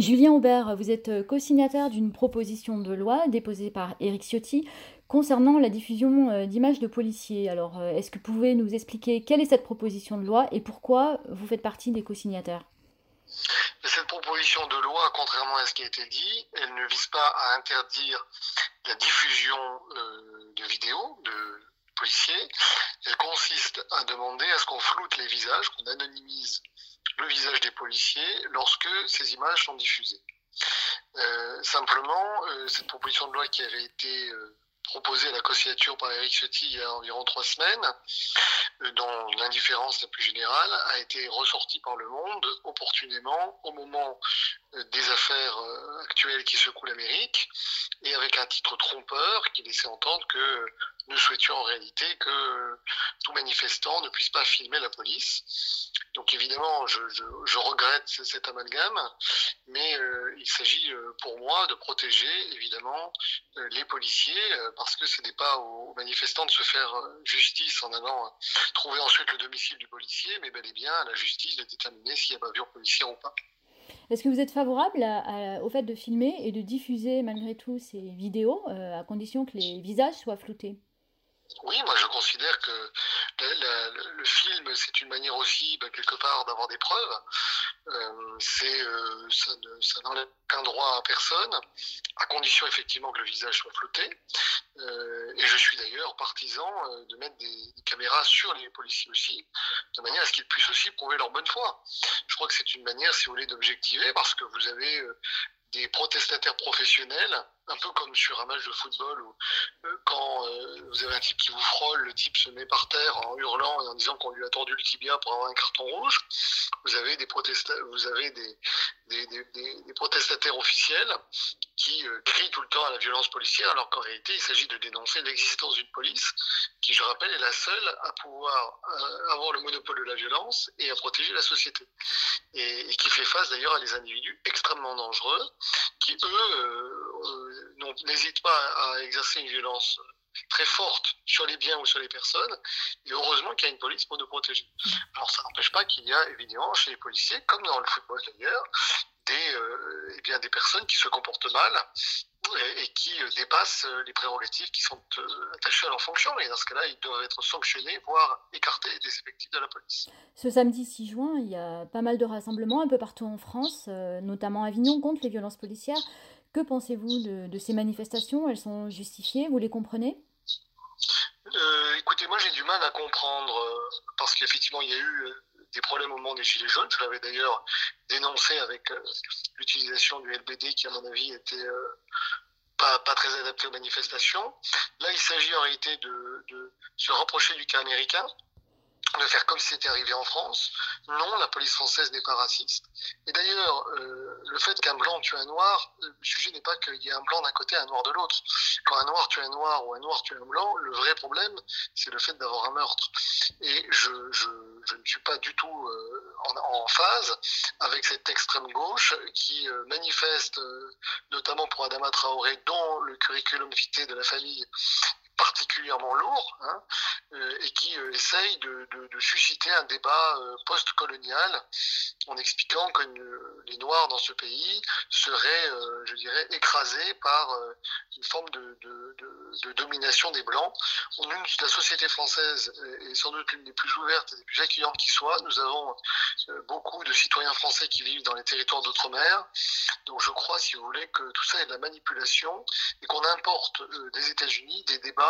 Julien Aubert, vous êtes co-signataire d'une proposition de loi déposée par Éric Ciotti concernant la diffusion euh, d'images de policiers. Alors, euh, est-ce que vous pouvez nous expliquer quelle est cette proposition de loi et pourquoi vous faites partie des co-signataires? Cette proposition de loi, contrairement à ce qui a été dit, elle ne vise pas à interdire la diffusion euh, de vidéos de policiers. Elle consiste à demander à ce qu'on floute les visages, qu'on anonymise le visage des policiers lorsque ces images sont diffusées. Euh, simplement, euh, cette proposition de loi qui avait été proposée à la co-signature par Eric Ciotti il y a environ trois semaines, euh, dont l'indifférence la plus générale a été ressortie par le monde opportunément au moment euh, des affaires euh, actuelles qui secouent l'Amérique et avec un titre trompeur qui laissait entendre que nous souhaitions en réalité que tout manifestant ne puisse pas filmer la police. Donc évidemment, je, regrette cet amalgame, mais il s'agit pour moi de protéger évidemment les policiers parce que ce n'est pas aux manifestants de se faire justice en allant trouver ensuite le domicile du policier, mais bel et bien à la justice de déterminer s'il y a bavure policière ou pas. Est-ce que vous êtes favorable au fait de filmer et de diffuser malgré tout ces vidéos euh, à condition que les visages soient floutés? Oui, moi je considère que le film, c'est une manière aussi, bah, quelque part, d'avoir des preuves. Euh, euh, ça, n'enlève qu'un droit à personne, à condition effectivement que le visage soit flouté. Euh, et je suis d'ailleurs partisan de mettre des, caméras sur les policiers aussi, de manière à ce qu'ils puissent aussi prouver leur bonne foi. Je crois que c'est une manière, si vous voulez, d'objectiver, parce que vous avez des protestataires professionnels un peu comme sur un match de football où euh, quand euh, vous avez un type qui vous frôle, le type se met par terre en hurlant et en disant qu'on lui a tordu le tibia pour avoir un carton rouge. Vous avez des, vous avez des, des protestataires officiels qui euh, crient tout le temps à la violence policière alors qu'en réalité il s'agit de dénoncer l'existence d'une police qui, je rappelle, est la seule à pouvoir avoir le monopole de la violence et à protéger la société. Et, qui fait face d'ailleurs à des individus extrêmement dangereux qui, eux, n'hésite pas à exercer une violence très forte sur les biens ou sur les personnes, et heureusement qu'il y a une police pour nous protéger. Alors ça n'empêche pas qu'il y a évidemment chez les policiers, comme dans le football d'ailleurs, des, euh, eh bien, des personnes qui se comportent mal et, qui euh, dépassent euh, les prérogatives qui sont attachées à leur fonction. Et dans ce cas-là, ils doivent être sanctionnés, voire écartés des effectifs de la police. Ce samedi 6 juin, il y a pas mal de rassemblements un peu partout en France, notamment à Avignon, contre les violences policières. Que pensez-vous de, ces manifestations? Elles sont justifiées? Vous les comprenez? Euh, Écoutez, moi j'ai du mal à comprendre euh, parce qu'effectivement il y a eu euh, des problèmes au moment des Gilets jaunes. Je l'avais d'ailleurs dénoncé avec l'utilisation du LBD qui à mon avis était pas, très adapté aux manifestations. Là il s'agit en réalité de, de se rapprocher du cas américain de faire comme si c'était arrivé en France. Non, la police française n'est pas raciste. Et d'ailleurs, euh, le fait qu'un blanc tue un noir, le sujet n'est pas qu'il y ait un blanc d'un côté et un noir de l'autre. Quand un noir tue un noir ou un noir tue un blanc, le vrai problème, c'est le fait d'avoir un meurtre. Et je, ne suis pas du tout euh, en, en, phase avec cette extrême gauche qui euh, manifeste, euh, notamment pour Adama Traoré, dont le curriculum vitae de la famille particulièrement lourd hein, euh, et qui euh, essaye de, susciter un débat euh, post-colonial en expliquant que les Noirs dans ce pays seraient, je dirais, écrasés par une forme de, domination des Blancs. La société française est sans doute l'une des plus ouvertes et des plus accueillantes qui soit. Nous avons beaucoup de citoyens français qui vivent dans les territoires d'outre-mer. Donc je crois, si vous voulez, que tout ça est de la manipulation et qu'on importe des États-Unis des débats